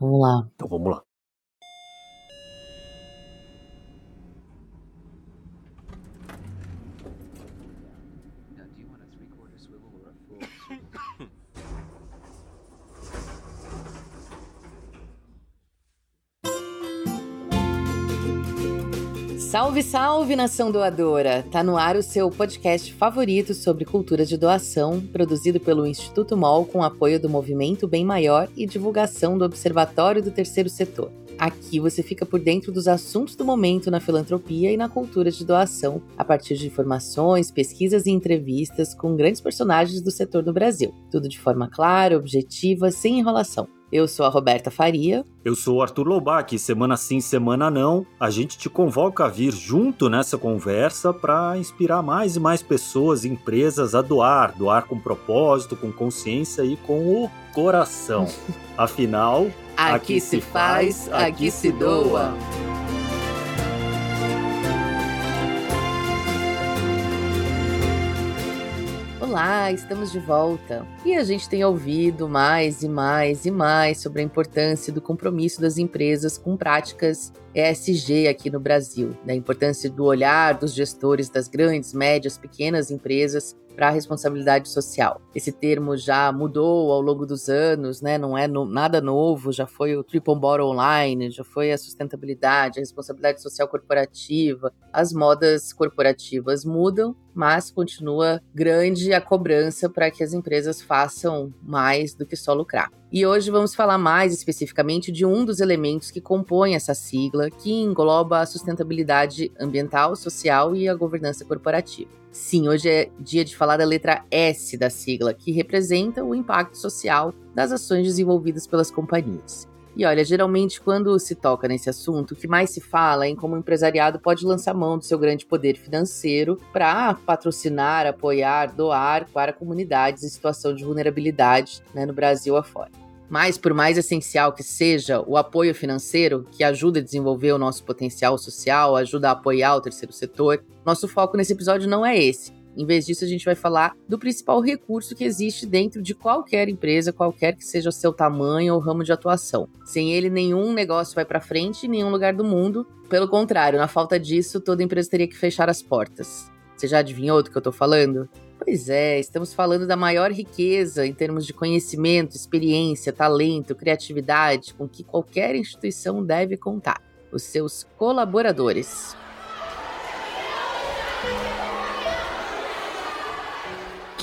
Vamos lá. Então vamos lá. Salve, salve, nação doadora! Tá no ar o seu podcast favorito sobre cultura de doação, produzido pelo Instituto MOL com apoio do Movimento Bem Maior e divulgação do Observatório do Terceiro Setor. Aqui você fica por dentro dos assuntos do momento na filantropia e na cultura de doação, a partir de informações, pesquisas e entrevistas com grandes personagens do setor do Brasil. Tudo de forma clara, objetiva, sem enrolação. Eu sou a Roberta Faria. Eu sou o Arthur Lobac. Semana sim, semana não, a gente te convoca a vir junto nessa conversa para inspirar mais e mais pessoas e empresas a doar, doar com propósito, com consciência e com o coração. Afinal, aqui, aqui se faz, aqui, aqui se doa. Olá, estamos de volta. E a gente tem ouvido mais e mais e mais sobre a importância do compromisso das empresas com práticas ESG aqui no Brasil, da importância do olhar dos gestores das grandes, médias, pequenas empresas para a responsabilidade social. Esse termo já mudou ao longo dos anos, né? Não é no, nada novo, já foi o triple bottom line, já foi a sustentabilidade, a responsabilidade social corporativa. As modas corporativas mudam, mas continua grande a cobrança para que as empresas façam mais do que só lucrar. E hoje vamos falar mais especificamente de um dos elementos que compõem essa sigla, que engloba a sustentabilidade ambiental, social e a governança corporativa. Sim, hoje é dia de falar da letra S da sigla, que representa o impacto social das ações desenvolvidas pelas companhias. E olha, geralmente quando se toca nesse assunto, o que mais se fala é em como o empresariado pode lançar mão do seu grande poder financeiro para patrocinar, apoiar, doar para comunidades em situação de vulnerabilidade né, no Brasil afora. Mas, por mais essencial que seja o apoio financeiro, que ajuda a desenvolver o nosso potencial social, ajuda a apoiar o terceiro setor, nosso foco nesse episódio não é esse. Em vez disso, a gente vai falar do principal recurso que existe dentro de qualquer empresa, qualquer que seja o seu tamanho ou ramo de atuação. Sem ele, nenhum negócio vai para frente em nenhum lugar do mundo. Pelo contrário, na falta disso, toda empresa teria que fechar as portas. Você já adivinhou do que eu tô falando? Pois é, estamos falando da maior riqueza em termos de conhecimento, experiência, talento, criatividade com que qualquer instituição deve contar: os seus colaboradores.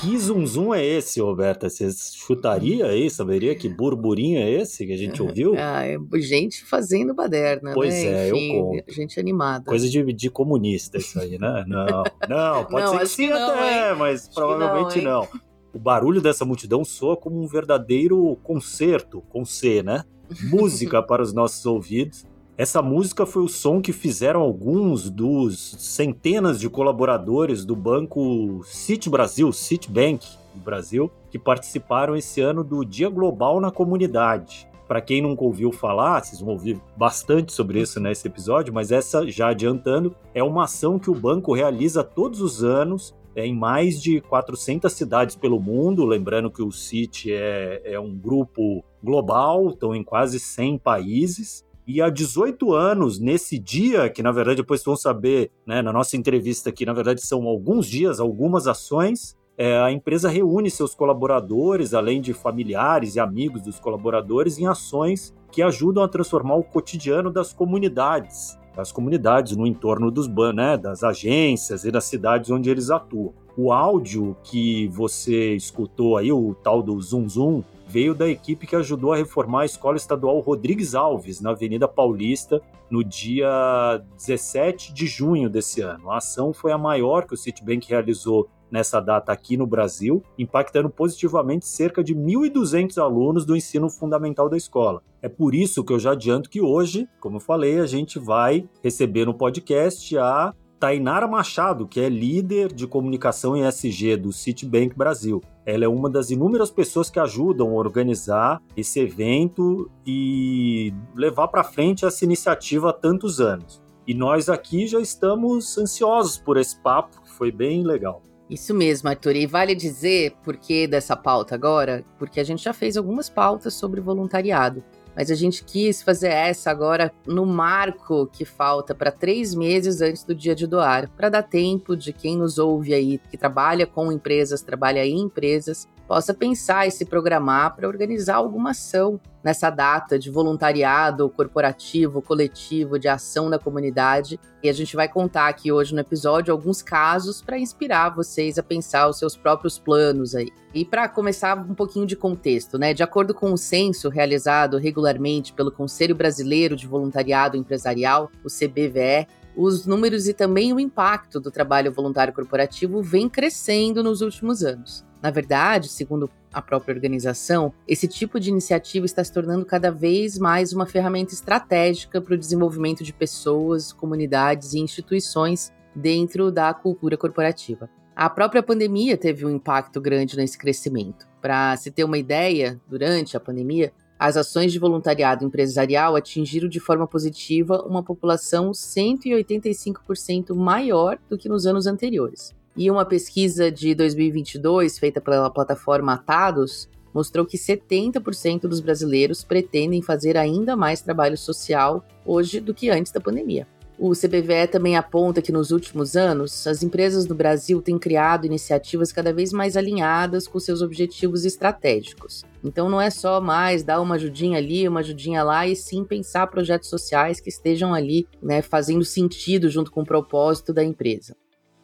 Que zum zum é esse, Roberta? Você chutaria aí? Saberia que burburinho é esse que a gente ouviu? ah, é gente fazendo baderna, pois né? é, Enfim, eu conto. Gente animada. Coisa de, de comunista isso aí, né? Não, não, pode não, ser que sim até, mas acho provavelmente não, não. O barulho dessa multidão soa como um verdadeiro concerto, com C, né? Música para os nossos ouvidos. Essa música foi o som que fizeram alguns dos centenas de colaboradores do banco City Brasil, Citibank do Brasil, que participaram esse ano do Dia Global na Comunidade. Para quem nunca ouviu falar, vocês vão ouvir bastante sobre isso nesse episódio, mas essa, já adiantando, é uma ação que o banco realiza todos os anos é, em mais de 400 cidades pelo mundo. Lembrando que o City é, é um grupo global, estão em quase 100 países. E há 18 anos, nesse dia, que na verdade depois vão saber, né, na nossa entrevista aqui, na verdade são alguns dias, algumas ações, é, a empresa reúne seus colaboradores, além de familiares e amigos dos colaboradores, em ações que ajudam a transformar o cotidiano das comunidades, das comunidades no entorno dos né, das agências e das cidades onde eles atuam. O áudio que você escutou aí, o tal do Zoom Zoom, veio da equipe que ajudou a reformar a Escola Estadual Rodrigues Alves, na Avenida Paulista, no dia 17 de junho desse ano. A ação foi a maior que o Citibank realizou nessa data aqui no Brasil, impactando positivamente cerca de 1.200 alunos do ensino fundamental da escola. É por isso que eu já adianto que hoje, como eu falei, a gente vai receber no podcast a Tainara Machado, que é líder de comunicação em SG do Citibank Brasil. Ela é uma das inúmeras pessoas que ajudam a organizar esse evento e levar para frente essa iniciativa há tantos anos. E nós aqui já estamos ansiosos por esse papo, que foi bem legal. Isso mesmo, Arthur. E vale dizer por que dessa pauta agora? Porque a gente já fez algumas pautas sobre voluntariado. Mas a gente quis fazer essa agora no marco que falta para três meses antes do dia de doar, para dar tempo de quem nos ouve aí, que trabalha com empresas, trabalha em empresas, possa pensar e se programar para organizar alguma ação nessa data de voluntariado corporativo, coletivo, de ação na comunidade. E a gente vai contar aqui hoje no episódio alguns casos para inspirar vocês a pensar os seus próprios planos aí. E para começar um pouquinho de contexto, né? De acordo com o censo realizado regularmente pelo Conselho Brasileiro de Voluntariado Empresarial, o CBVE, os números e também o impacto do trabalho voluntário corporativo vem crescendo nos últimos anos. Na verdade, segundo a própria organização, esse tipo de iniciativa está se tornando cada vez mais uma ferramenta estratégica para o desenvolvimento de pessoas, comunidades e instituições dentro da cultura corporativa. A própria pandemia teve um impacto grande nesse crescimento. Para se ter uma ideia, durante a pandemia, as ações de voluntariado empresarial atingiram de forma positiva uma população 185% maior do que nos anos anteriores. E uma pesquisa de 2022 feita pela plataforma Atados mostrou que 70% dos brasileiros pretendem fazer ainda mais trabalho social hoje do que antes da pandemia. O CBVE também aponta que nos últimos anos, as empresas do Brasil têm criado iniciativas cada vez mais alinhadas com seus objetivos estratégicos. Então não é só mais dar uma ajudinha ali, uma ajudinha lá, e sim pensar projetos sociais que estejam ali, né, fazendo sentido junto com o propósito da empresa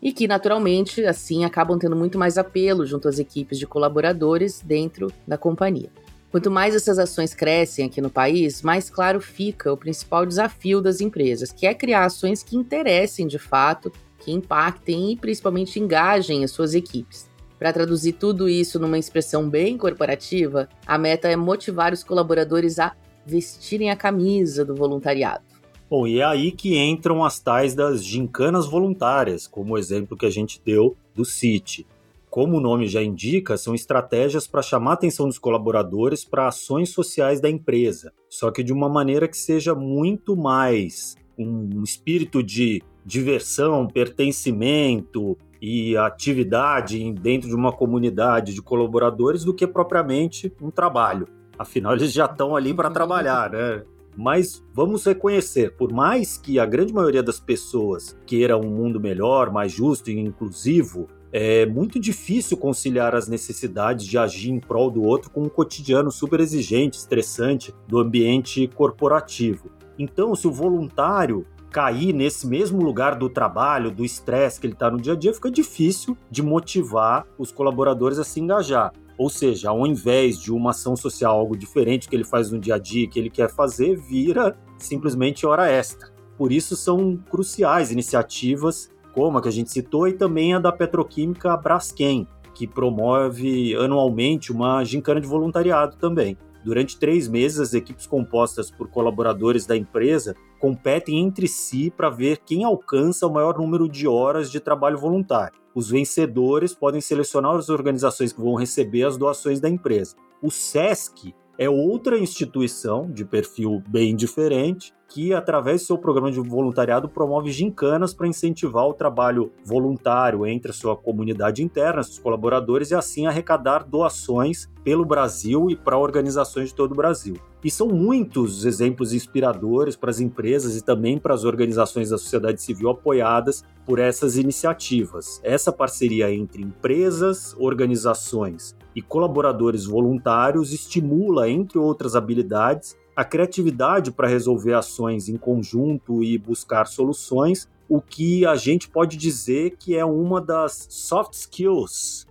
e que, naturalmente, assim acabam tendo muito mais apelo junto às equipes de colaboradores dentro da companhia. Quanto mais essas ações crescem aqui no país, mais claro fica o principal desafio das empresas, que é criar ações que interessem de fato, que impactem e principalmente engajem as suas equipes. Para traduzir tudo isso numa expressão bem corporativa, a meta é motivar os colaboradores a vestirem a camisa do voluntariado. Bom, e é aí que entram as tais das gincanas voluntárias, como o exemplo que a gente deu do City. Como o nome já indica, são estratégias para chamar a atenção dos colaboradores para ações sociais da empresa, só que de uma maneira que seja muito mais um espírito de diversão, pertencimento e atividade dentro de uma comunidade de colaboradores do que propriamente um trabalho. Afinal, eles já estão ali para trabalhar, né? Mas vamos reconhecer, por mais que a grande maioria das pessoas queira um mundo melhor, mais justo e inclusivo, é muito difícil conciliar as necessidades de agir em prol do outro com um cotidiano super exigente, estressante do ambiente corporativo. Então, se o voluntário cair nesse mesmo lugar do trabalho, do estresse que ele está no dia a dia, fica difícil de motivar os colaboradores a se engajar. Ou seja, ao invés de uma ação social, algo diferente que ele faz no dia a dia, que ele quer fazer, vira simplesmente hora extra. Por isso são cruciais iniciativas como a que a gente citou e também a da petroquímica Braskem, que promove anualmente uma gincana de voluntariado também. Durante três meses, as equipes compostas por colaboradores da empresa competem entre si para ver quem alcança o maior número de horas de trabalho voluntário. Os vencedores podem selecionar as organizações que vão receber as doações da empresa. O SESC é outra instituição de perfil bem diferente que, através do seu programa de voluntariado, promove gincanas para incentivar o trabalho voluntário entre a sua comunidade interna, seus colaboradores, e assim arrecadar doações pelo Brasil e para organizações de todo o Brasil. E são muitos os exemplos inspiradores para as empresas e também para as organizações da sociedade civil apoiadas por essas iniciativas. Essa parceria entre empresas, organizações e colaboradores voluntários estimula, entre outras habilidades, a criatividade para resolver ações em conjunto e buscar soluções, o que a gente pode dizer que é uma das soft skills.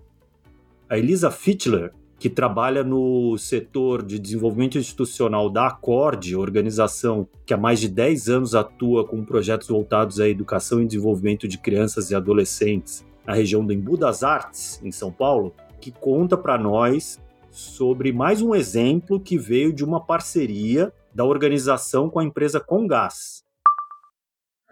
A Elisa Fichtler, que trabalha no setor de desenvolvimento institucional da Acorde, organização que há mais de 10 anos atua com projetos voltados à educação e desenvolvimento de crianças e adolescentes na região do Embu das Artes, em São Paulo, que conta para nós sobre mais um exemplo que veio de uma parceria da organização com a empresa Congás.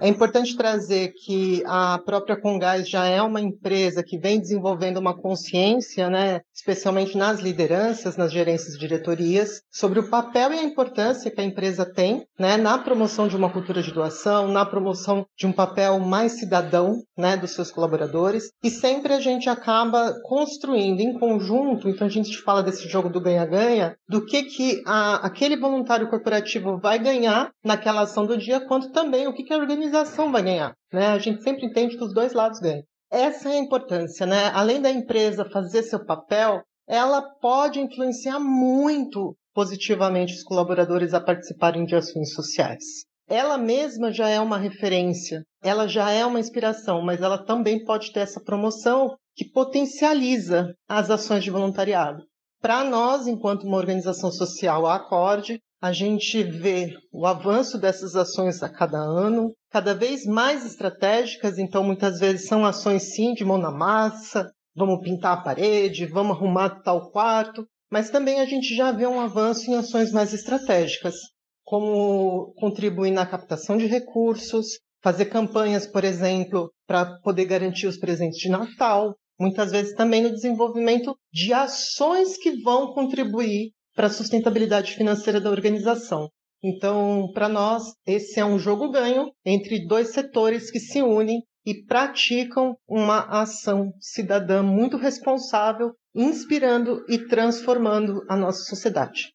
É importante trazer que a própria Congás já é uma empresa que vem desenvolvendo uma consciência, né, especialmente nas lideranças, nas gerências e diretorias, sobre o papel e a importância que a empresa tem né, na promoção de uma cultura de doação, na promoção de um papel mais cidadão né, dos seus colaboradores. E sempre a gente acaba construindo em conjunto, então a gente fala desse jogo do ganha-ganha, do que, que a, aquele voluntário corporativo vai ganhar naquela ação do dia, quanto também o que, que a organização organização vai ganhar. Né? A gente sempre entende que os dois lados ganham. Essa é a importância, né? Além da empresa fazer seu papel, ela pode influenciar muito positivamente os colaboradores a participarem de ações sociais. Ela mesma já é uma referência, ela já é uma inspiração, mas ela também pode ter essa promoção que potencializa as ações de voluntariado. Para nós, enquanto uma organização social a acorde, a gente vê o avanço dessas ações a cada ano, cada vez mais estratégicas, então muitas vezes são ações sim de mão na massa, vamos pintar a parede, vamos arrumar tal quarto, mas também a gente já vê um avanço em ações mais estratégicas, como contribuir na captação de recursos, fazer campanhas, por exemplo, para poder garantir os presentes de Natal, muitas vezes também no desenvolvimento de ações que vão contribuir para a sustentabilidade financeira da organização. Então, para nós, esse é um jogo ganho entre dois setores que se unem e praticam uma ação cidadã muito responsável, inspirando e transformando a nossa sociedade.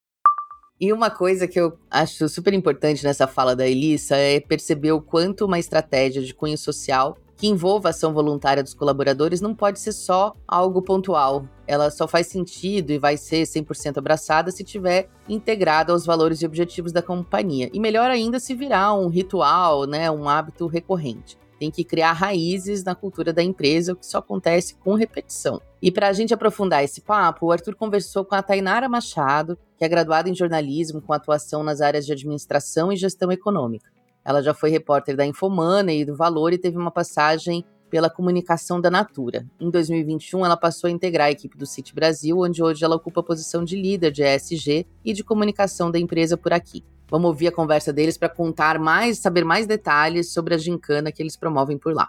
E uma coisa que eu acho super importante nessa fala da Elissa é perceber o quanto uma estratégia de cunho social que envolva a ação voluntária dos colaboradores não pode ser só algo pontual. Ela só faz sentido e vai ser 100% abraçada se tiver integrada aos valores e objetivos da companhia. E melhor ainda se virar um ritual, né, um hábito recorrente. Tem que criar raízes na cultura da empresa, o que só acontece com repetição. E para a gente aprofundar esse papo, o Arthur conversou com a Tainara Machado, que é graduada em jornalismo com atuação nas áreas de administração e gestão econômica. Ela já foi repórter da Infomana e do Valor e teve uma passagem pela comunicação da Natura. Em 2021, ela passou a integrar a equipe do City Brasil, onde hoje ela ocupa a posição de líder de ESG e de comunicação da empresa por aqui. Vamos ouvir a conversa deles para contar mais, saber mais detalhes sobre a gincana que eles promovem por lá.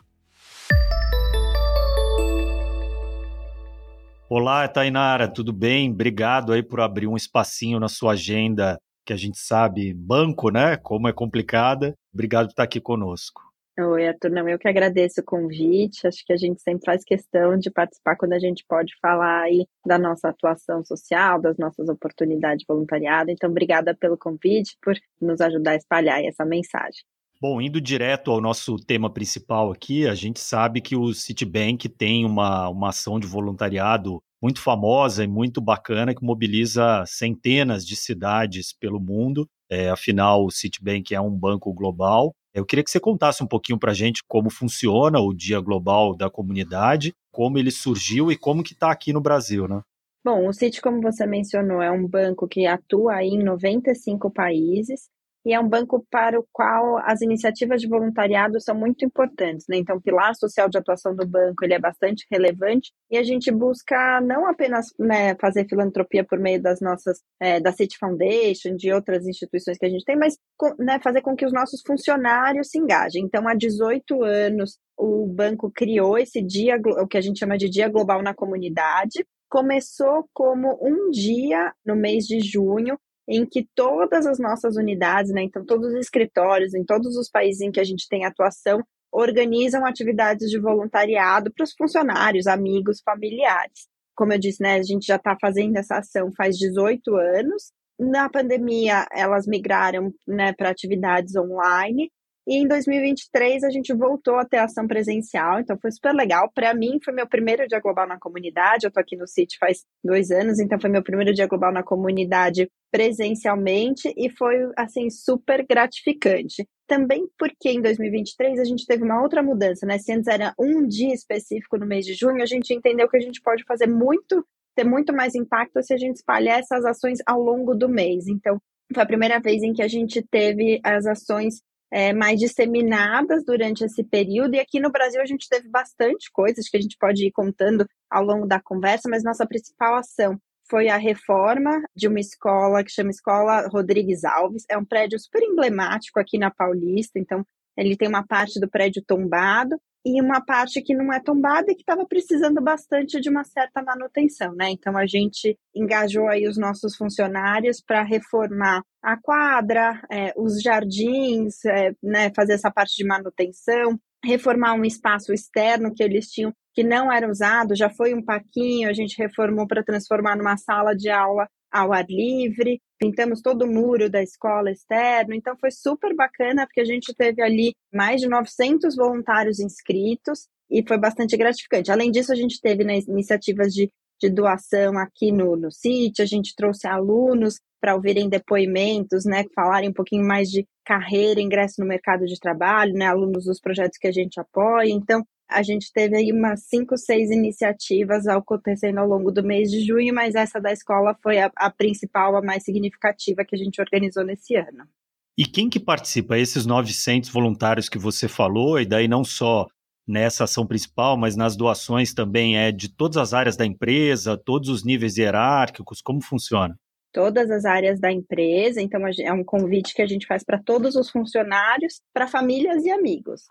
Olá, Tainara, tudo bem? Obrigado aí por abrir um espacinho na sua agenda que a gente sabe, banco, né? Como é complicada. Obrigado por estar aqui conosco. Oi, Arthur, não, eu que agradeço o convite. Acho que a gente sempre faz questão de participar quando a gente pode falar aí da nossa atuação social, das nossas oportunidades de voluntariado. Então, obrigada pelo convite, por nos ajudar a espalhar essa mensagem. Bom, indo direto ao nosso tema principal aqui, a gente sabe que o Citibank tem uma, uma ação de voluntariado muito famosa e muito bacana que mobiliza centenas de cidades pelo mundo. É, afinal, o Citibank é um banco global. Eu queria que você contasse um pouquinho para a gente como funciona o Dia Global da Comunidade, como ele surgiu e como que está aqui no Brasil, né? Bom, o Citi, como você mencionou, é um banco que atua em 95 países e é um banco para o qual as iniciativas de voluntariado são muito importantes, né? Então, o pilar social de atuação do banco ele é bastante relevante e a gente busca não apenas né, fazer filantropia por meio das nossas é, da City Foundation, de outras instituições que a gente tem, mas né, fazer com que os nossos funcionários se engajem. Então, há 18 anos o banco criou esse dia, o que a gente chama de Dia Global na Comunidade, começou como um dia no mês de junho em que todas as nossas unidades, né, então todos os escritórios em todos os países em que a gente tem atuação, organizam atividades de voluntariado para os funcionários, amigos, familiares. Como eu disse, né, a gente já está fazendo essa ação faz 18 anos. Na pandemia, elas migraram né, para atividades online e em 2023 a gente voltou a ter ação presencial, então foi super legal. Para mim foi meu primeiro dia global na comunidade. Eu tô aqui no City faz dois anos, então foi meu primeiro dia global na comunidade presencialmente e foi assim super gratificante. Também porque em 2023 a gente teve uma outra mudança, né? Se antes era um dia específico no mês de junho, a gente entendeu que a gente pode fazer muito, ter muito mais impacto se a gente espalhar essas ações ao longo do mês. Então, foi a primeira vez em que a gente teve as ações é, mais disseminadas durante esse período. E aqui no Brasil a gente teve bastante coisas que a gente pode ir contando ao longo da conversa, mas nossa principal ação foi a reforma de uma escola que chama Escola Rodrigues Alves. É um prédio super emblemático aqui na Paulista, então ele tem uma parte do prédio tombado e uma parte que não é tombada e que estava precisando bastante de uma certa manutenção, né? Então a gente engajou aí os nossos funcionários para reformar a quadra, é, os jardins, é, né, fazer essa parte de manutenção, reformar um espaço externo que eles tinham que não era usado, já foi um paquinho, a gente reformou para transformar numa sala de aula ao ar livre, pintamos todo o muro da escola externo, então foi super bacana porque a gente teve ali mais de 900 voluntários inscritos e foi bastante gratificante. Além disso, a gente teve né, iniciativas de, de doação aqui no, no sítio, a gente trouxe alunos para ouvirem depoimentos, né, falarem um pouquinho mais de carreira, ingresso no mercado de trabalho, né, alunos dos projetos que a gente apoia. Então, a gente teve aí umas cinco, seis iniciativas acontecendo ao longo do mês de junho, mas essa da escola foi a, a principal, a mais significativa que a gente organizou nesse ano. E quem que participa? Esses 900 voluntários que você falou, e daí não só nessa ação principal, mas nas doações também é de todas as áreas da empresa, todos os níveis hierárquicos, como funciona? Todas as áreas da empresa, então é um convite que a gente faz para todos os funcionários, para famílias e amigos.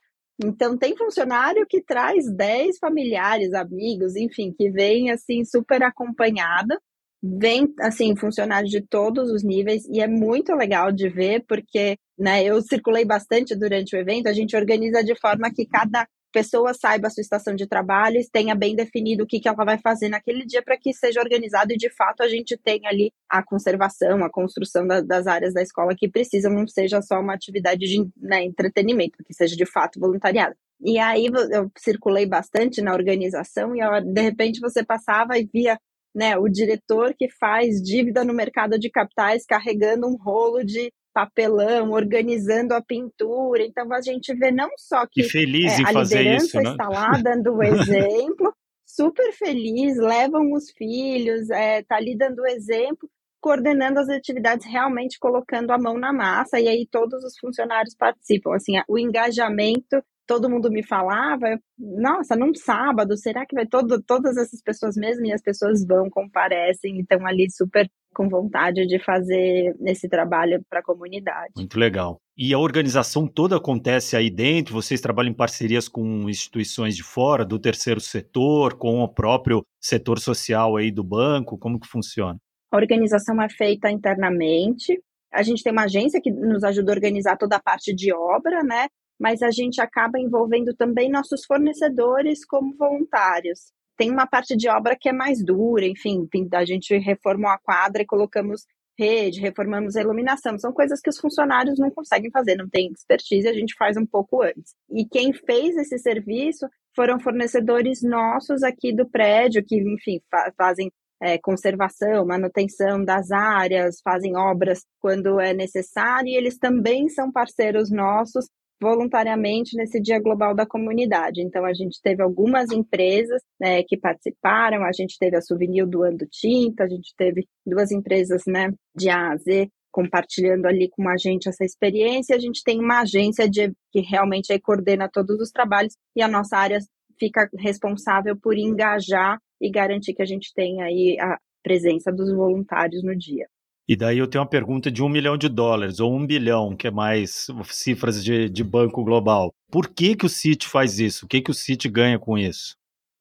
Então, tem funcionário que traz 10 familiares, amigos, enfim, que vem assim super acompanhada. Vem, assim, funcionários de todos os níveis e é muito legal de ver, porque né, eu circulei bastante durante o evento. A gente organiza de forma que cada pessoa saiba a sua estação de trabalho, tenha bem definido o que, que ela vai fazer naquele dia para que seja organizado e de fato a gente tenha ali a conservação, a construção da, das áreas da escola que precisam, não seja só uma atividade de né, entretenimento, que seja de fato voluntariado. E aí eu circulei bastante na organização e de repente você passava e via né, o diretor que faz dívida no mercado de capitais carregando um rolo de papelão, organizando a pintura. Então a gente vê não só que, feliz é, a liderança isso, né? está lá dando o exemplo, super feliz, levam os filhos, é, tá ali dando o exemplo, coordenando as atividades, realmente colocando a mão na massa, e aí todos os funcionários participam. Assim, o engajamento todo mundo me falava, nossa, num sábado, será que vai todo, todas essas pessoas mesmo? E as pessoas vão, comparecem, estão ali super com vontade de fazer esse trabalho para a comunidade. Muito legal. E a organização toda acontece aí dentro? Vocês trabalham em parcerias com instituições de fora, do terceiro setor, com o próprio setor social aí do banco? Como que funciona? A organização é feita internamente. A gente tem uma agência que nos ajuda a organizar toda a parte de obra, né? Mas a gente acaba envolvendo também nossos fornecedores como voluntários tem uma parte de obra que é mais dura, enfim, a gente reformou a quadra e colocamos rede, reformamos a iluminação. São coisas que os funcionários não conseguem fazer, não tem expertise, a gente faz um pouco antes. E quem fez esse serviço foram fornecedores nossos aqui do prédio, que, enfim, fa fazem é, conservação, manutenção das áreas, fazem obras quando é necessário, e eles também são parceiros nossos voluntariamente nesse Dia Global da Comunidade. Então, a gente teve algumas empresas né, que participaram, a gente teve a Souvenir doando tinta, a gente teve duas empresas né, de A a Z compartilhando ali com a gente essa experiência. A gente tem uma agência de, que realmente aí coordena todos os trabalhos e a nossa área fica responsável por engajar e garantir que a gente tenha aí a presença dos voluntários no dia. E daí eu tenho uma pergunta de um milhão de dólares, ou um bilhão, que é mais cifras de, de banco global. Por que, que o Citi faz isso? O que, que o Citi ganha com isso?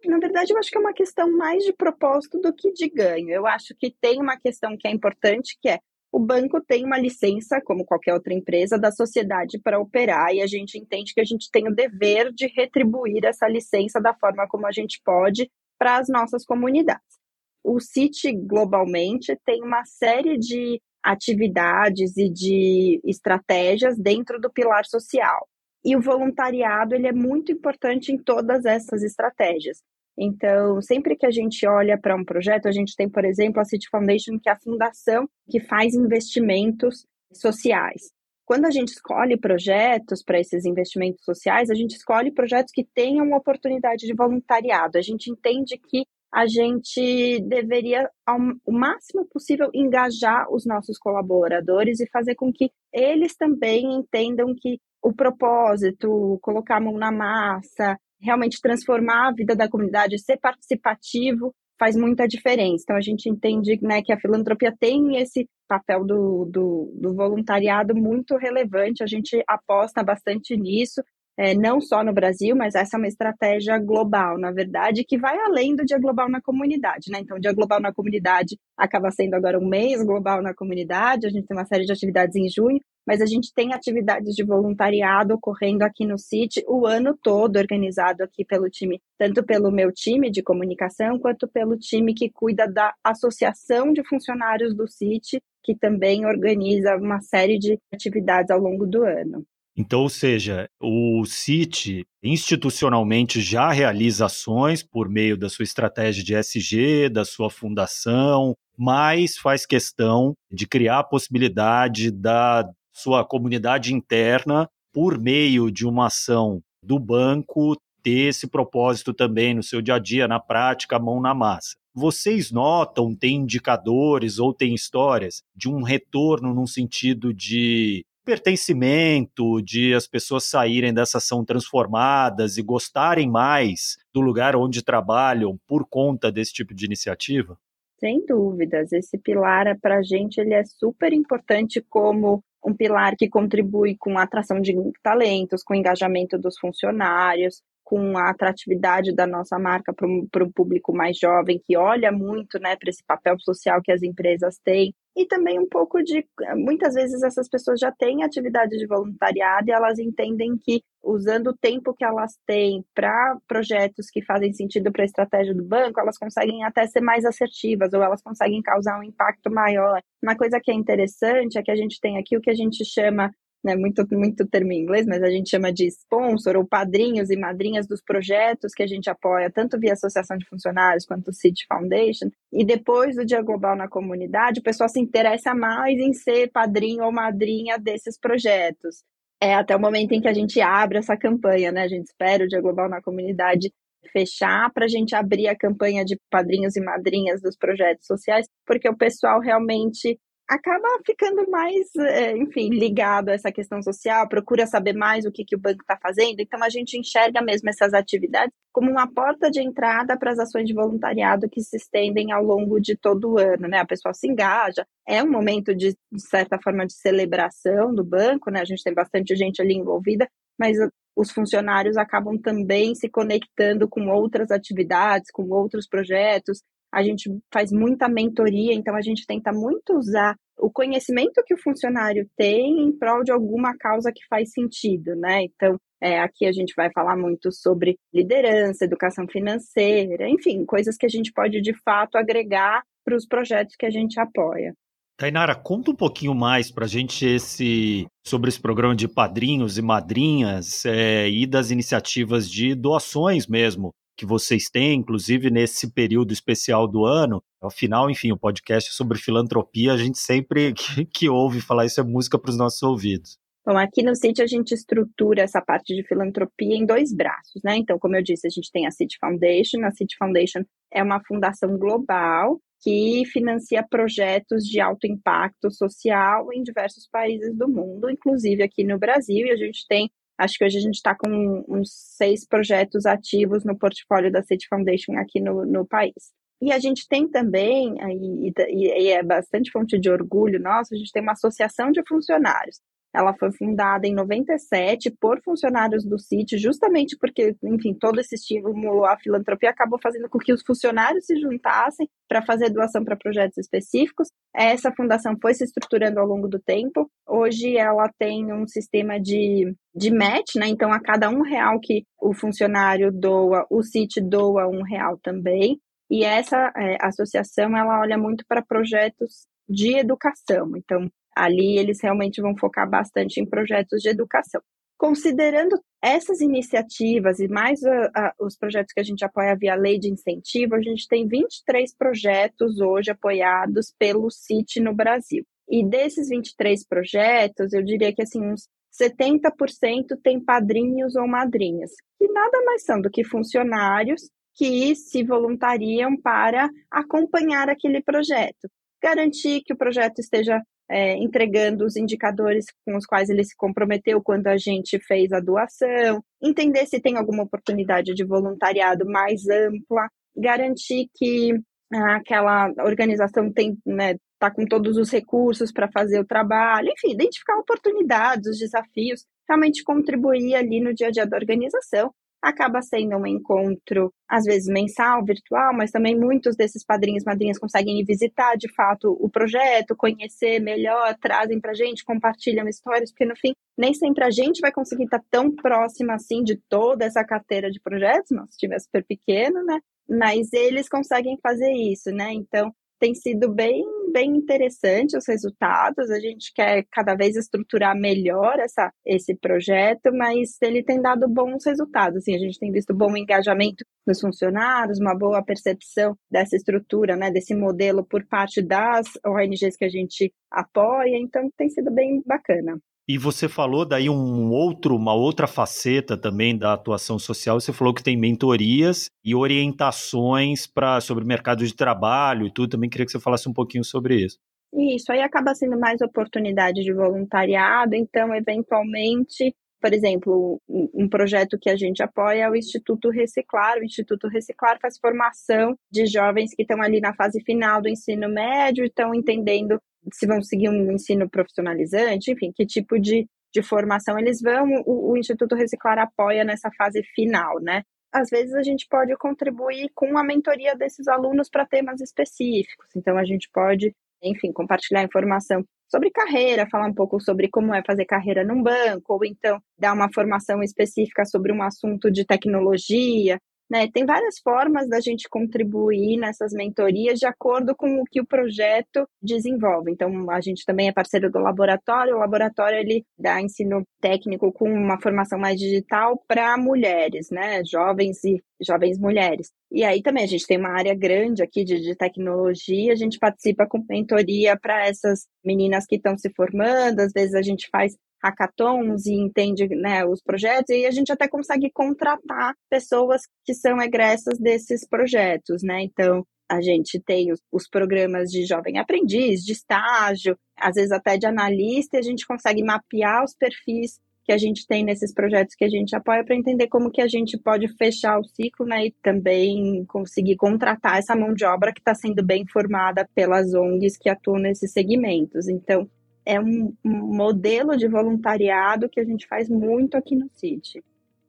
Na verdade, eu acho que é uma questão mais de propósito do que de ganho. Eu acho que tem uma questão que é importante, que é o banco tem uma licença, como qualquer outra empresa, da sociedade para operar, e a gente entende que a gente tem o dever de retribuir essa licença da forma como a gente pode para as nossas comunidades o City globalmente tem uma série de atividades e de estratégias dentro do pilar social. E o voluntariado ele é muito importante em todas essas estratégias. Então, sempre que a gente olha para um projeto, a gente tem, por exemplo, a City Foundation, que é a fundação que faz investimentos sociais. Quando a gente escolhe projetos para esses investimentos sociais, a gente escolhe projetos que tenham oportunidade de voluntariado. A gente entende que a gente deveria, ao, o máximo possível, engajar os nossos colaboradores e fazer com que eles também entendam que o propósito, colocar a mão na massa, realmente transformar a vida da comunidade, ser participativo, faz muita diferença. Então, a gente entende né, que a filantropia tem esse papel do, do, do voluntariado muito relevante, a gente aposta bastante nisso, é, não só no Brasil, mas essa é uma estratégia global, na verdade, que vai além do Dia Global na Comunidade, né? Então, o Dia Global na Comunidade acaba sendo agora um mês global na comunidade, a gente tem uma série de atividades em junho, mas a gente tem atividades de voluntariado ocorrendo aqui no CIT o ano todo, organizado aqui pelo time, tanto pelo meu time de comunicação, quanto pelo time que cuida da Associação de Funcionários do CIT, que também organiza uma série de atividades ao longo do ano. Então, ou seja, o CIT institucionalmente já realiza ações por meio da sua estratégia de SG, da sua fundação, mas faz questão de criar a possibilidade da sua comunidade interna, por meio de uma ação do banco, ter esse propósito também no seu dia a dia, na prática, mão na massa. Vocês notam, tem indicadores ou tem histórias de um retorno num sentido de pertencimento, de as pessoas saírem dessa ação transformadas e gostarem mais do lugar onde trabalham por conta desse tipo de iniciativa? Sem dúvidas, esse pilar para a gente ele é super importante como um pilar que contribui com a atração de talentos, com o engajamento dos funcionários, com a atratividade da nossa marca para um público mais jovem que olha muito né, para esse papel social que as empresas têm e também um pouco de muitas vezes essas pessoas já têm atividade de voluntariado e elas entendem que usando o tempo que elas têm para projetos que fazem sentido para a estratégia do banco, elas conseguem até ser mais assertivas ou elas conseguem causar um impacto maior. Uma coisa que é interessante é que a gente tem aqui o que a gente chama né, muito, muito termo em inglês, mas a gente chama de sponsor ou padrinhos e madrinhas dos projetos que a gente apoia, tanto via Associação de Funcionários quanto City Foundation. E depois do Dia Global na comunidade, o pessoal se interessa mais em ser padrinho ou madrinha desses projetos. É até o momento em que a gente abre essa campanha, né? A gente espera o Dia Global na comunidade fechar para a gente abrir a campanha de padrinhos e madrinhas dos projetos sociais, porque o pessoal realmente acaba ficando mais, é, enfim, ligado a essa questão social, procura saber mais o que, que o banco está fazendo. Então, a gente enxerga mesmo essas atividades como uma porta de entrada para as ações de voluntariado que se estendem ao longo de todo o ano, né? A pessoa se engaja, é um momento de, de certa forma, de celebração do banco, né? A gente tem bastante gente ali envolvida, mas os funcionários acabam também se conectando com outras atividades, com outros projetos, a gente faz muita mentoria, então a gente tenta muito usar o conhecimento que o funcionário tem em prol de alguma causa que faz sentido, né? Então, é, aqui a gente vai falar muito sobre liderança, educação financeira, enfim, coisas que a gente pode de fato agregar para os projetos que a gente apoia. Tainara, conta um pouquinho mais para a gente esse, sobre esse programa de padrinhos e madrinhas é, e das iniciativas de doações mesmo que vocês têm, inclusive nesse período especial do ano. Afinal, enfim, o podcast sobre filantropia, a gente sempre que, que ouve falar isso é música para os nossos ouvidos. Bom, aqui no City a gente estrutura essa parte de filantropia em dois braços, né? Então, como eu disse, a gente tem a City Foundation. A City Foundation é uma fundação global que financia projetos de alto impacto social em diversos países do mundo, inclusive aqui no Brasil, e a gente tem Acho que hoje a gente está com uns seis projetos ativos no portfólio da City Foundation aqui no, no país. E a gente tem também, e, e, é bastante fonte de orgulho nosso, a gente tem uma associação de funcionários. Ela foi fundada em 97 por funcionários do sítio, justamente porque, enfim, todo esse estímulo à filantropia acabou fazendo com que os funcionários se juntassem para fazer doação para projetos específicos. Essa fundação foi se estruturando ao longo do tempo. Hoje ela tem um sistema de, de match, né? Então, a cada um real que o funcionário doa, o sítio doa um real também. E essa é, associação ela olha muito para projetos de educação. Então, Ali eles realmente vão focar bastante em projetos de educação. Considerando essas iniciativas e mais a, a, os projetos que a gente apoia via lei de incentivo, a gente tem 23 projetos hoje apoiados pelo CIT no Brasil. E desses 23 projetos, eu diria que assim, uns 70% tem padrinhos ou madrinhas, que nada mais são do que funcionários que se voluntariam para acompanhar aquele projeto, garantir que o projeto esteja é, entregando os indicadores com os quais ele se comprometeu quando a gente fez a doação, entender se tem alguma oportunidade de voluntariado mais ampla, garantir que aquela organização tem, né, está com todos os recursos para fazer o trabalho, enfim, identificar oportunidades, os desafios, realmente contribuir ali no dia a dia da organização acaba sendo um encontro, às vezes mensal, virtual, mas também muitos desses padrinhos madrinhas conseguem visitar de fato o projeto, conhecer melhor, trazem para a gente, compartilham histórias, porque no fim, nem sempre a gente vai conseguir estar tão próxima assim de toda essa carteira de projetos, nosso time é super pequeno, né? Mas eles conseguem fazer isso, né? Então, tem sido bem, bem interessante os resultados. A gente quer cada vez estruturar melhor essa, esse projeto, mas ele tem dado bons resultados. Assim, a gente tem visto bom engajamento dos funcionários, uma boa percepção dessa estrutura, né, desse modelo por parte das ONGs que a gente apoia. Então, tem sido bem bacana. E você falou daí um outro, uma outra faceta também da atuação social. Você falou que tem mentorias e orientações para sobre mercado de trabalho e tudo. Também queria que você falasse um pouquinho sobre isso. Isso aí acaba sendo mais oportunidade de voluntariado. Então, eventualmente, por exemplo, um projeto que a gente apoia é o Instituto Reciclar. O Instituto Reciclar faz formação de jovens que estão ali na fase final do ensino médio, estão entendendo se vão seguir um ensino profissionalizante, enfim, que tipo de, de formação eles vão, o, o Instituto Reciclar apoia nessa fase final, né? Às vezes a gente pode contribuir com a mentoria desses alunos para temas específicos, então a gente pode, enfim, compartilhar informação sobre carreira, falar um pouco sobre como é fazer carreira num banco, ou então dar uma formação específica sobre um assunto de tecnologia, né? Tem várias formas da gente contribuir nessas mentorias de acordo com o que o projeto desenvolve. Então, a gente também é parceiro do laboratório. O laboratório ele dá ensino técnico com uma formação mais digital para mulheres, né? Jovens e jovens mulheres. E aí também a gente tem uma área grande aqui de, de tecnologia, a gente participa com mentoria para essas meninas que estão se formando, às vezes a gente faz hackathons e entende né, os projetos, e a gente até consegue contratar pessoas que são egressas desses projetos, né? Então, a gente tem os, os, programas de jovem aprendiz, de estágio, às vezes até de analista, e a gente consegue mapear os perfis que a gente tem nesses projetos que a gente apoia para entender como que a gente pode fechar o ciclo, né, e também conseguir contratar essa mão de obra que está sendo bem formada pelas ONGs que atuam nesses segmentos. Então, é um, modelo de voluntariado que a gente faz muito aqui no City.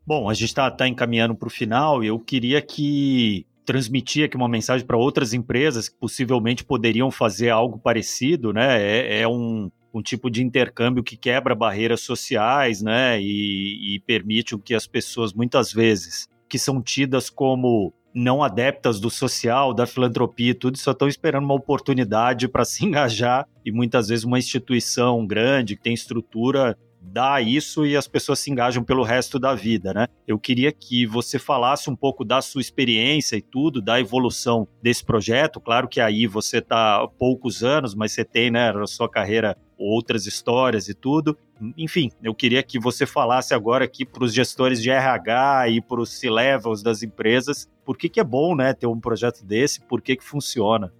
Bom, a gente está tá encaminhando para o final e eu queria que transmitir aqui uma mensagem para outras empresas que possivelmente poderiam fazer algo parecido, né? É, é um, um tipo de intercâmbio que quebra barreiras sociais, né? E, e permite que as pessoas, muitas vezes, que são tidas como não adeptas do social, da filantropia e tudo, só estão esperando uma oportunidade para se engajar e muitas vezes uma instituição grande que tem estrutura dá isso e as pessoas se engajam pelo resto da vida, né? Eu queria que você falasse um pouco da sua experiência e tudo, da evolução desse projeto. Claro que aí você está há poucos anos, mas você tem, né, na sua carreira outras histórias e tudo. Enfim, eu queria que você falasse agora aqui para os gestores de RH e para os C-levels das empresas, por que, que é bom né, ter um projeto desse, por que, que funciona.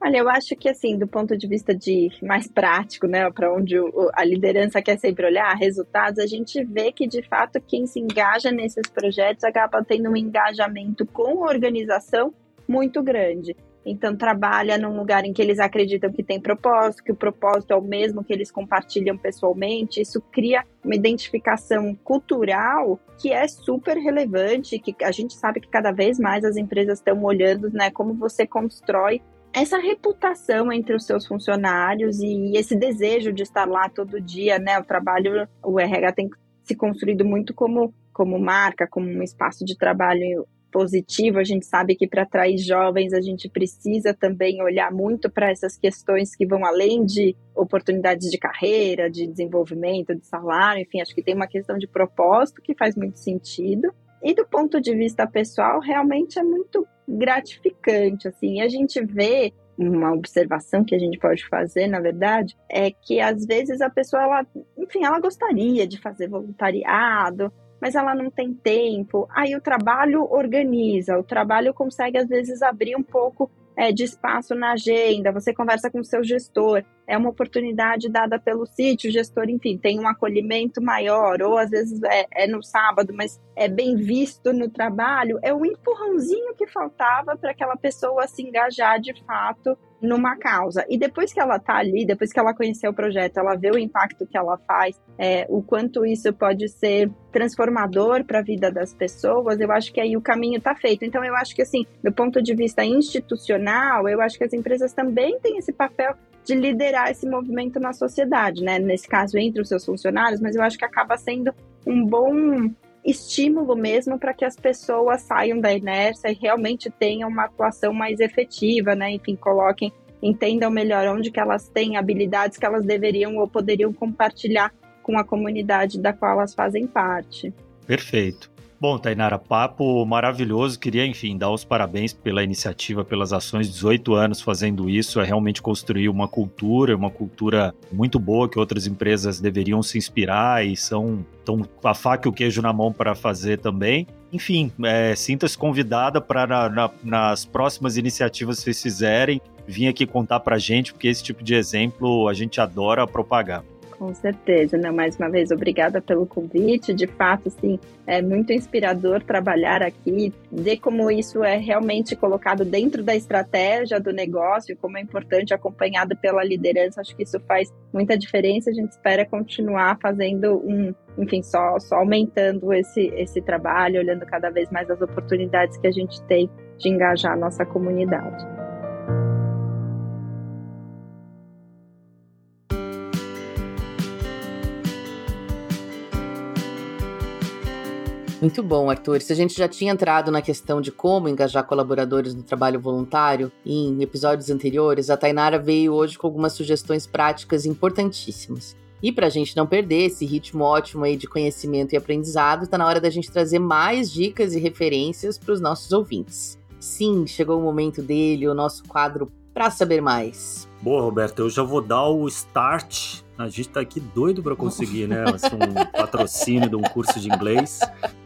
Olha, eu acho que assim, do ponto de vista de mais prático, né, para onde o, a liderança quer sempre olhar, resultados, a gente vê que de fato quem se engaja nesses projetos acaba tendo um engajamento com a organização muito grande. Então, trabalha num lugar em que eles acreditam que tem propósito, que o propósito é o mesmo que eles compartilham pessoalmente. Isso cria uma identificação cultural que é super relevante, que a gente sabe que cada vez mais as empresas estão olhando, né, como você constrói essa reputação entre os seus funcionários e esse desejo de estar lá todo dia, né? O trabalho, o RH tem se construído muito como, como marca, como um espaço de trabalho positivo. A gente sabe que para atrair jovens a gente precisa também olhar muito para essas questões que vão além de oportunidades de carreira, de desenvolvimento, de salário, enfim, acho que tem uma questão de propósito que faz muito sentido. E do ponto de vista pessoal, realmente é muito gratificante, assim. A gente vê uma observação que a gente pode fazer, na verdade, é que às vezes a pessoa, ela, enfim, ela gostaria de fazer voluntariado, mas ela não tem tempo. Aí o trabalho organiza, o trabalho consegue às vezes abrir um pouco é, de espaço na agenda, você conversa com o seu gestor, é uma oportunidade dada pelo sítio, o gestor, enfim, tem um acolhimento maior, ou às vezes é, é no sábado, mas é bem visto no trabalho, é o empurrãozinho que faltava para aquela pessoa se engajar de fato numa causa. E depois que ela está ali, depois que ela conheceu o projeto, ela vê o impacto que ela faz, é, o quanto isso pode ser transformador para a vida das pessoas, eu acho que aí o caminho está feito. Então, eu acho que, assim, do ponto de vista institucional, eu acho que as empresas também têm esse papel de liderar esse movimento na sociedade, né? Nesse caso, entre os seus funcionários, mas eu acho que acaba sendo um bom estímulo mesmo para que as pessoas saiam da inércia e realmente tenham uma atuação mais efetiva, né? Enfim, coloquem, entendam melhor onde que elas têm habilidades que elas deveriam ou poderiam compartilhar com a comunidade da qual elas fazem parte. Perfeito. Bom, Tainara, papo maravilhoso. Queria, enfim, dar os parabéns pela iniciativa, pelas ações. 18 anos fazendo isso é realmente construir uma cultura, uma cultura muito boa que outras empresas deveriam se inspirar e são tão a faca e o queijo na mão para fazer também. Enfim, é, sinta-se convidada para na, na, nas próximas iniciativas que vocês fizerem, vir aqui contar para a gente, porque esse tipo de exemplo a gente adora propagar. Com certeza, né? Mais uma vez, obrigada pelo convite. De fato, sim, é muito inspirador trabalhar aqui, ver como isso é realmente colocado dentro da estratégia do negócio, como é importante, acompanhado pela liderança. Acho que isso faz muita diferença. A gente espera continuar fazendo um, enfim, só, só aumentando esse, esse trabalho, olhando cada vez mais as oportunidades que a gente tem de engajar a nossa comunidade. Muito bom, Arthur. Se a gente já tinha entrado na questão de como engajar colaboradores no trabalho voluntário em episódios anteriores, a Tainara veio hoje com algumas sugestões práticas importantíssimas. E para a gente não perder esse ritmo ótimo aí de conhecimento e aprendizado, está na hora da gente trazer mais dicas e referências para os nossos ouvintes. Sim, chegou o momento dele, o nosso quadro para saber mais. Boa, Roberto, eu já vou dar o start. A gente tá aqui doido para conseguir, né? Assim, um patrocínio de um curso de inglês.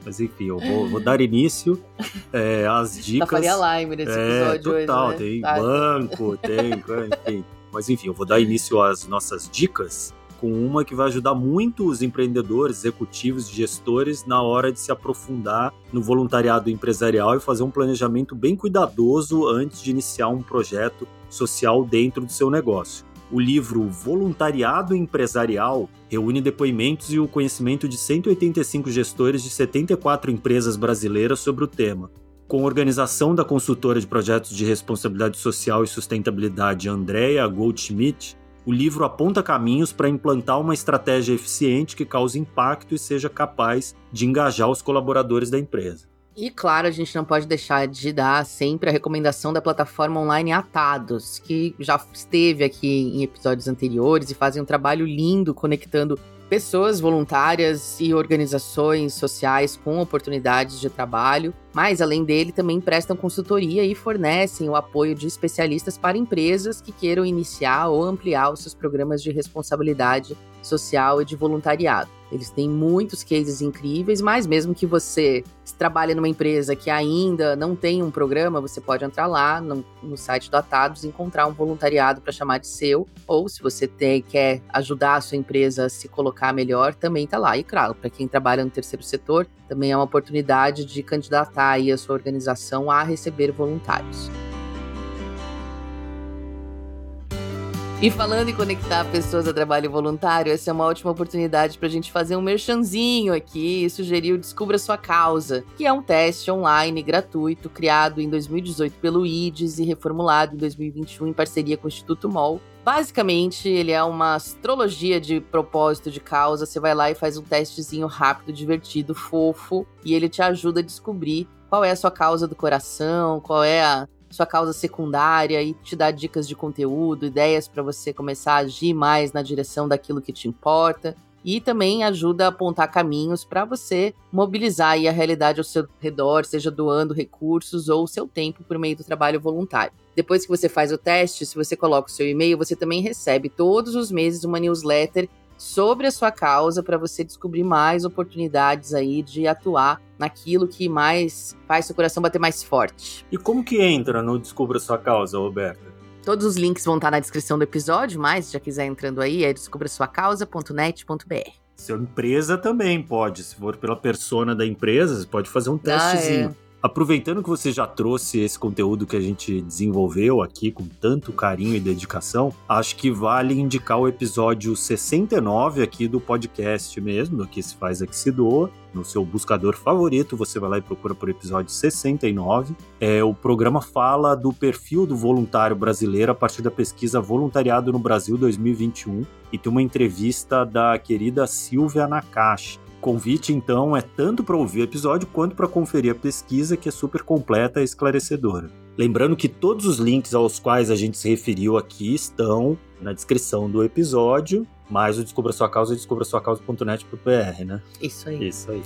Mas enfim, eu vou, vou dar início é, às dicas. Tá Faria Lime nesse é, episódio total, hoje, né? tem tá. banco, tem, enfim. Mas enfim, eu vou dar início às nossas dicas com uma que vai ajudar muito os empreendedores, executivos, gestores na hora de se aprofundar no voluntariado empresarial e fazer um planejamento bem cuidadoso antes de iniciar um projeto social dentro do seu negócio. O livro Voluntariado Empresarial reúne depoimentos e o conhecimento de 185 gestores de 74 empresas brasileiras sobre o tema. Com organização da consultora de projetos de responsabilidade social e sustentabilidade Andrea Goldschmidt, o livro aponta caminhos para implantar uma estratégia eficiente que cause impacto e seja capaz de engajar os colaboradores da empresa. E claro, a gente não pode deixar de dar sempre a recomendação da plataforma online Atados, que já esteve aqui em episódios anteriores e fazem um trabalho lindo conectando pessoas voluntárias e organizações sociais com oportunidades de trabalho, mas além dele também prestam consultoria e fornecem o apoio de especialistas para empresas que queiram iniciar ou ampliar os seus programas de responsabilidade social e de voluntariado. Eles têm muitos cases incríveis, mas mesmo que você trabalhe numa empresa que ainda não tem um programa, você pode entrar lá no, no site do Atados e encontrar um voluntariado para chamar de seu. Ou se você tem, quer ajudar a sua empresa a se colocar melhor, também está lá. E claro, para quem trabalha no terceiro setor, também é uma oportunidade de candidatar aí a sua organização a receber voluntários. E falando em conectar pessoas a trabalho voluntário, essa é uma ótima oportunidade para a gente fazer um merchanzinho aqui e sugerir o Descubra Sua Causa, que é um teste online gratuito criado em 2018 pelo IDES e reformulado em 2021 em parceria com o Instituto MOL. Basicamente, ele é uma astrologia de propósito de causa. Você vai lá e faz um testezinho rápido, divertido, fofo, e ele te ajuda a descobrir qual é a sua causa do coração, qual é a sua causa secundária e te dá dicas de conteúdo, ideias para você começar a agir mais na direção daquilo que te importa. E também ajuda a apontar caminhos para você mobilizar a realidade ao seu redor, seja doando recursos ou seu tempo por meio do trabalho voluntário. Depois que você faz o teste, se você coloca o seu e-mail, você também recebe todos os meses uma newsletter sobre a sua causa para você descobrir mais oportunidades aí de atuar naquilo que mais faz seu coração bater mais forte. E como que entra no Descubra Sua Causa, Roberta? Todos os links vão estar na descrição do episódio, mas se já quiser entrando aí, é descubrasuacausa.net.br. Sua empresa também pode, se for pela persona da empresa, você pode fazer um testezinho. Ah, é. Aproveitando que você já trouxe esse conteúdo que a gente desenvolveu aqui com tanto carinho e dedicação, acho que vale indicar o episódio 69 aqui do podcast mesmo, do que se faz aqui se doa. No seu buscador favorito, você vai lá e procura por episódio 69. É, o programa fala do perfil do voluntário brasileiro a partir da pesquisa Voluntariado no Brasil 2021 e tem uma entrevista da querida Silvia Nakashi convite, então, é tanto para ouvir o episódio quanto para conferir a pesquisa, que é super completa e esclarecedora. Lembrando que todos os links aos quais a gente se referiu aqui estão na descrição do episódio, mais o Descubra Sua Causa e descubra sua causa.net.br, né? Isso aí. Isso aí.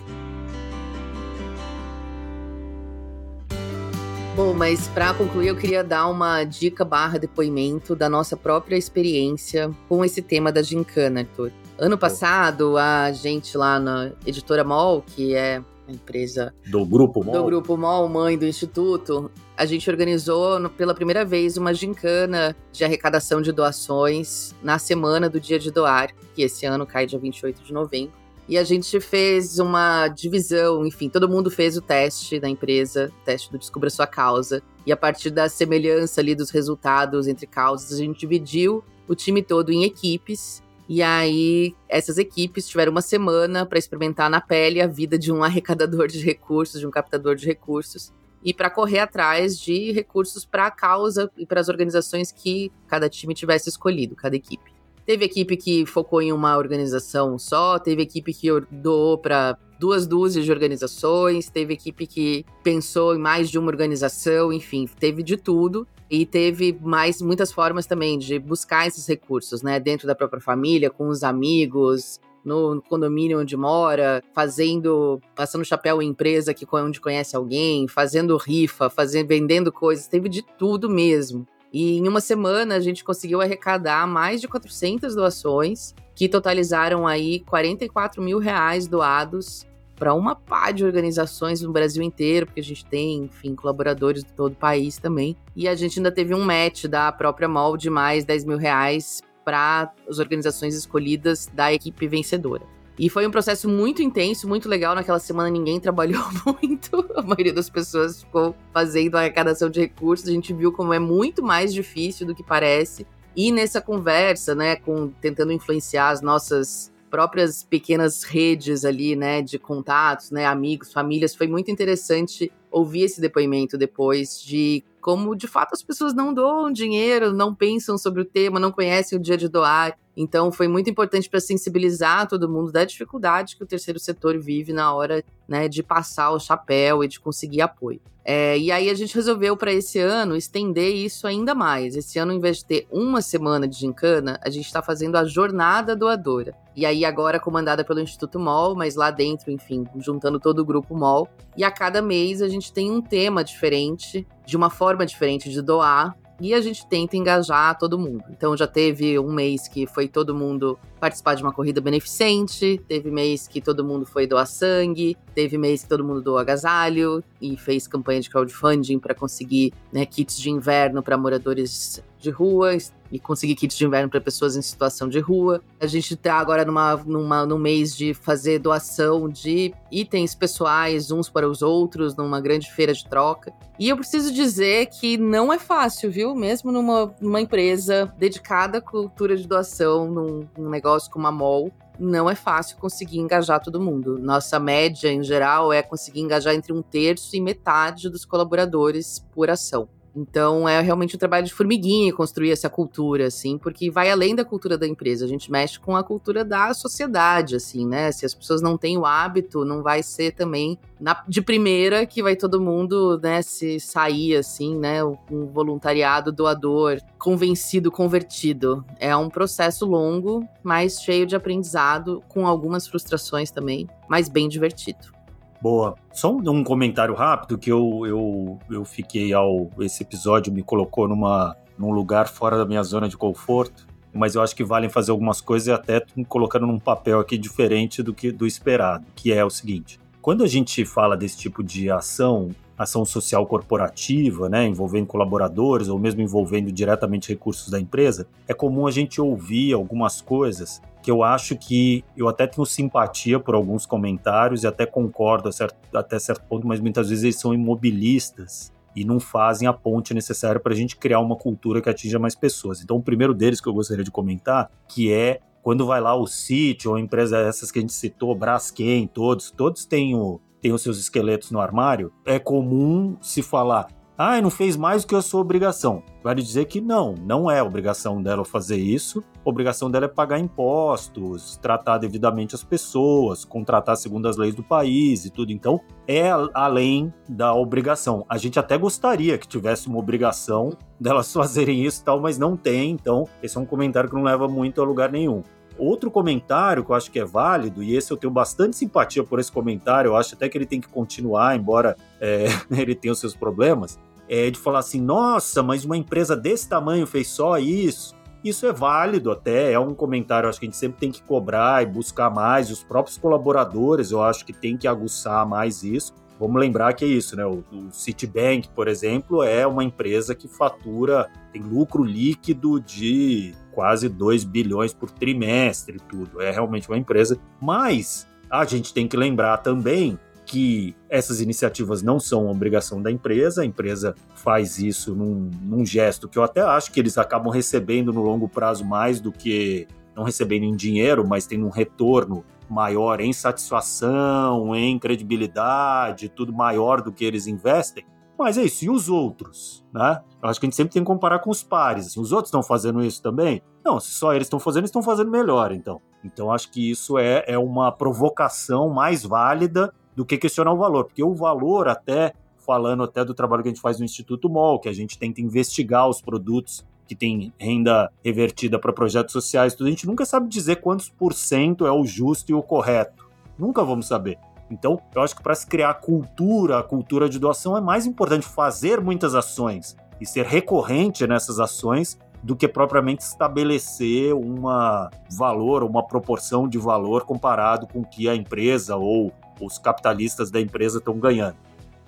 Bom, mas para concluir, eu queria dar uma dica barra depoimento da nossa própria experiência com esse tema da gincana, Arthur. Ano passado, a gente lá na editora MOL, que é a empresa do Grupo MOL, do Grupo MOL, mãe do Instituto, a gente organizou pela primeira vez uma gincana de arrecadação de doações na semana do Dia de Doar, que esse ano cai dia 28 de novembro. E a gente fez uma divisão, enfim, todo mundo fez o teste da empresa, o teste do Descubra Sua Causa. E a partir da semelhança ali dos resultados entre causas, a gente dividiu o time todo em equipes e aí, essas equipes tiveram uma semana para experimentar na pele a vida de um arrecadador de recursos, de um captador de recursos, e para correr atrás de recursos para a causa e para as organizações que cada time tivesse escolhido, cada equipe. Teve equipe que focou em uma organização só, teve equipe que doou para duas dúzias de organizações, teve equipe que pensou em mais de uma organização, enfim, teve de tudo. E teve mais muitas formas também de buscar esses recursos, né? Dentro da própria família, com os amigos, no condomínio onde mora, fazendo, passando chapéu em empresa que onde conhece alguém, fazendo rifa, fazendo, vendendo coisas, teve de tudo mesmo. E em uma semana a gente conseguiu arrecadar mais de 400 doações, que totalizaram aí 44 mil reais doados para uma pá de organizações no Brasil inteiro, porque a gente tem, enfim, colaboradores de todo o país também. E a gente ainda teve um match da própria MOL de mais 10 mil reais para as organizações escolhidas da equipe vencedora. E foi um processo muito intenso, muito legal. Naquela semana ninguém trabalhou muito, a maioria das pessoas ficou fazendo a arrecadação de recursos. A gente viu como é muito mais difícil do que parece. E nessa conversa, né, com tentando influenciar as nossas próprias pequenas redes ali, né, de contatos, né, amigos, famílias, foi muito interessante ouvir esse depoimento depois de como de fato as pessoas não doam dinheiro, não pensam sobre o tema, não conhecem o dia de doar. Então foi muito importante para sensibilizar todo mundo da dificuldade que o terceiro setor vive na hora né, de passar o chapéu e de conseguir apoio. É, e aí a gente resolveu para esse ano estender isso ainda mais. Esse ano, em vez de ter uma semana de gincana, a gente está fazendo a jornada doadora. E aí agora comandada pelo Instituto MOL, mas lá dentro, enfim, juntando todo o grupo MOL. E a cada mês a gente tem um tema diferente, de uma forma diferente de doar, e a gente tenta engajar todo mundo. Então já teve um mês que foi todo mundo participar de uma corrida beneficente, teve mês que todo mundo foi doar sangue, teve mês que todo mundo doou agasalho e fez campanha de crowdfunding para conseguir né, kits de inverno para moradores de rua e conseguir kits de inverno para pessoas em situação de rua. A gente está agora numa, numa, num mês de fazer doação de itens pessoais uns para os outros, numa grande feira de troca. E eu preciso dizer que não é fácil, viu? Mesmo numa, numa empresa dedicada à cultura de doação, num, num negócio como a MOL, não é fácil conseguir engajar todo mundo. Nossa média, em geral, é conseguir engajar entre um terço e metade dos colaboradores por ação. Então é realmente um trabalho de formiguinha construir essa cultura, assim, porque vai além da cultura da empresa. A gente mexe com a cultura da sociedade, assim, né? Se as pessoas não têm o hábito, não vai ser também na, de primeira que vai todo mundo, né, se sair, assim, né? Um voluntariado doador, convencido, convertido. É um processo longo, mas cheio de aprendizado, com algumas frustrações também, mas bem divertido. Boa. Só um comentário rápido que eu, eu, eu fiquei ao. Esse episódio me colocou numa, num lugar fora da minha zona de conforto. Mas eu acho que valem fazer algumas coisas e até colocando num papel aqui diferente do que do esperado, que é o seguinte. Quando a gente fala desse tipo de ação, ação social corporativa, né, envolvendo colaboradores ou mesmo envolvendo diretamente recursos da empresa, é comum a gente ouvir algumas coisas que eu acho que eu até tenho simpatia por alguns comentários e até concordo até certo ponto, mas muitas vezes eles são imobilistas e não fazem a ponte necessária para a gente criar uma cultura que atinja mais pessoas. Então, o primeiro deles que eu gostaria de comentar, que é quando vai lá o sítio ou empresa essas que a gente citou, Braskem, todos, todos têm, o, têm os seus esqueletos no armário, é comum se falar, ah, não fez mais do que a sua obrigação. Vale dizer que não, não é obrigação dela fazer isso. A obrigação dela é pagar impostos, tratar devidamente as pessoas, contratar segundo as leis do país e tudo. Então, é além da obrigação. A gente até gostaria que tivesse uma obrigação delas fazerem isso e tal, mas não tem. Então, esse é um comentário que não leva muito a lugar nenhum. Outro comentário que eu acho que é válido, e esse eu tenho bastante simpatia por esse comentário, eu acho até que ele tem que continuar, embora é, ele tenha os seus problemas, é de falar assim: nossa, mas uma empresa desse tamanho fez só isso. Isso é válido até, é um comentário, acho que a gente sempre tem que cobrar e buscar mais. Os próprios colaboradores, eu acho que tem que aguçar mais isso. Vamos lembrar que é isso, né? O, o Citibank, por exemplo, é uma empresa que fatura, tem lucro líquido de quase 2 bilhões por trimestre, tudo. É realmente uma empresa. Mas a gente tem que lembrar também que essas iniciativas não são obrigação da empresa, a empresa faz isso num, num, gesto que eu até acho que eles acabam recebendo no longo prazo mais do que não recebendo em dinheiro, mas tem um retorno maior em satisfação, em credibilidade, tudo maior do que eles investem. Mas é isso, e os outros, né? Eu acho que a gente sempre tem que comparar com os pares. Assim, os outros estão fazendo isso também? Não, se só eles estão fazendo, eles estão fazendo melhor, então. Então acho que isso é, é uma provocação mais válida do que questionar o valor, porque o valor até falando até do trabalho que a gente faz no Instituto MOL, que a gente tenta investigar os produtos que têm renda revertida para projetos sociais, tudo, a gente nunca sabe dizer quantos por cento é o justo e o correto. Nunca vamos saber. Então, eu acho que para se criar cultura, a cultura de doação, é mais importante fazer muitas ações e ser recorrente nessas ações do que propriamente estabelecer uma valor, uma proporção de valor comparado com o que a empresa ou os capitalistas da empresa estão ganhando.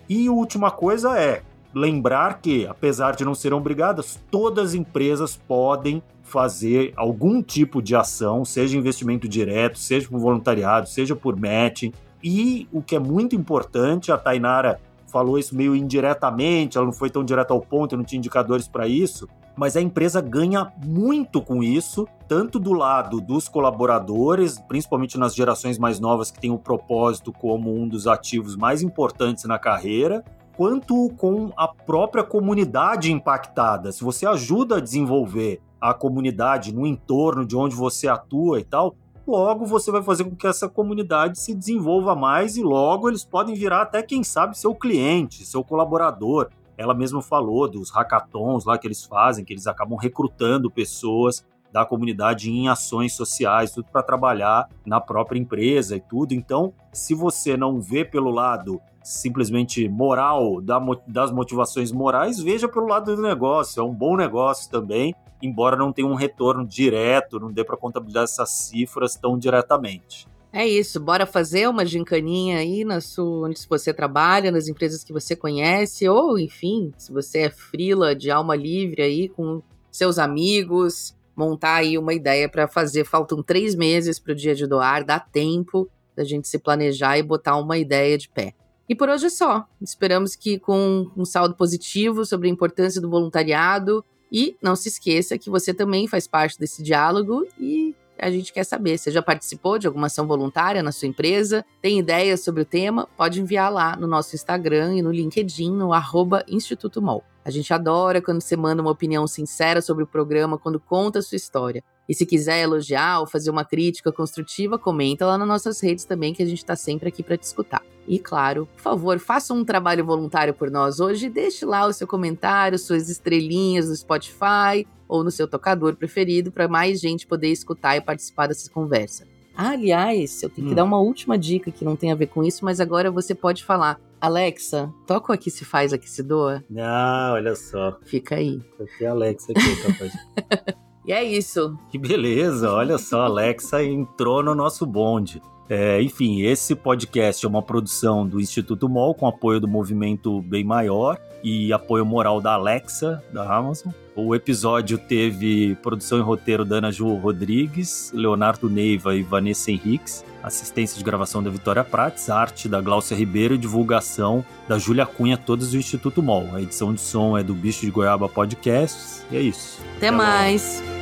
E a última coisa é lembrar que, apesar de não serem obrigadas, todas as empresas podem fazer algum tipo de ação, seja investimento direto, seja por voluntariado, seja por matching. E o que é muito importante, a Tainara falou isso meio indiretamente, ela não foi tão direta ao ponto, não tinha indicadores para isso, mas a empresa ganha muito com isso, tanto do lado dos colaboradores, principalmente nas gerações mais novas que têm o propósito como um dos ativos mais importantes na carreira, quanto com a própria comunidade impactada. Se você ajuda a desenvolver a comunidade no entorno de onde você atua e tal, logo você vai fazer com que essa comunidade se desenvolva mais e logo eles podem virar até, quem sabe, seu cliente, seu colaborador. Ela mesma falou dos hackathons lá que eles fazem, que eles acabam recrutando pessoas da comunidade em ações sociais, tudo para trabalhar na própria empresa e tudo. Então, se você não vê pelo lado simplesmente moral das motivações morais, veja pelo lado do negócio. É um bom negócio também embora não tenha um retorno direto, não dê para contabilizar essas cifras tão diretamente. É isso, bora fazer uma gincaninha aí na sua, onde você trabalha, nas empresas que você conhece, ou enfim, se você é frila de alma livre aí com seus amigos, montar aí uma ideia para fazer. Faltam três meses para o dia de doar, dá tempo da gente se planejar e botar uma ideia de pé. E por hoje é só. Esperamos que com um saldo positivo sobre a importância do voluntariado e não se esqueça que você também faz parte desse diálogo e a gente quer saber. Você já participou de alguma ação voluntária na sua empresa? Tem ideias sobre o tema? Pode enviar lá no nosso Instagram e no LinkedIn, no arroba Instituto Mol. A gente adora quando você manda uma opinião sincera sobre o programa, quando conta a sua história. E se quiser elogiar ou fazer uma crítica construtiva, comenta lá nas nossas redes também, que a gente está sempre aqui para te escutar. E claro, por favor, faça um trabalho voluntário por nós hoje deixe lá o seu comentário, suas estrelinhas no Spotify ou no seu tocador preferido para mais gente poder escutar e participar dessa conversa. Aliás, eu tenho hum. que dar uma última dica que não tem a ver com isso, mas agora você pode falar. Alexa, toca o Aqui Se Faz, Aqui Se Doa? Ah, olha só. Fica aí. Tem a Alexa aqui, capaz. E é isso. Que beleza, olha só, Alexa entrou no nosso bonde. É, enfim, esse podcast é uma produção do Instituto MOL com apoio do movimento Bem Maior e apoio moral da Alexa, da Amazon. O episódio teve produção e roteiro da Ana Ju Rodrigues, Leonardo Neiva e Vanessa Henriques, assistência de gravação da Vitória Prates, arte da Glaucia Ribeiro e divulgação da Júlia Cunha, todos do Instituto MOL. A edição de som é do Bicho de Goiaba Podcasts. E é isso. Até, Até mais. Logo.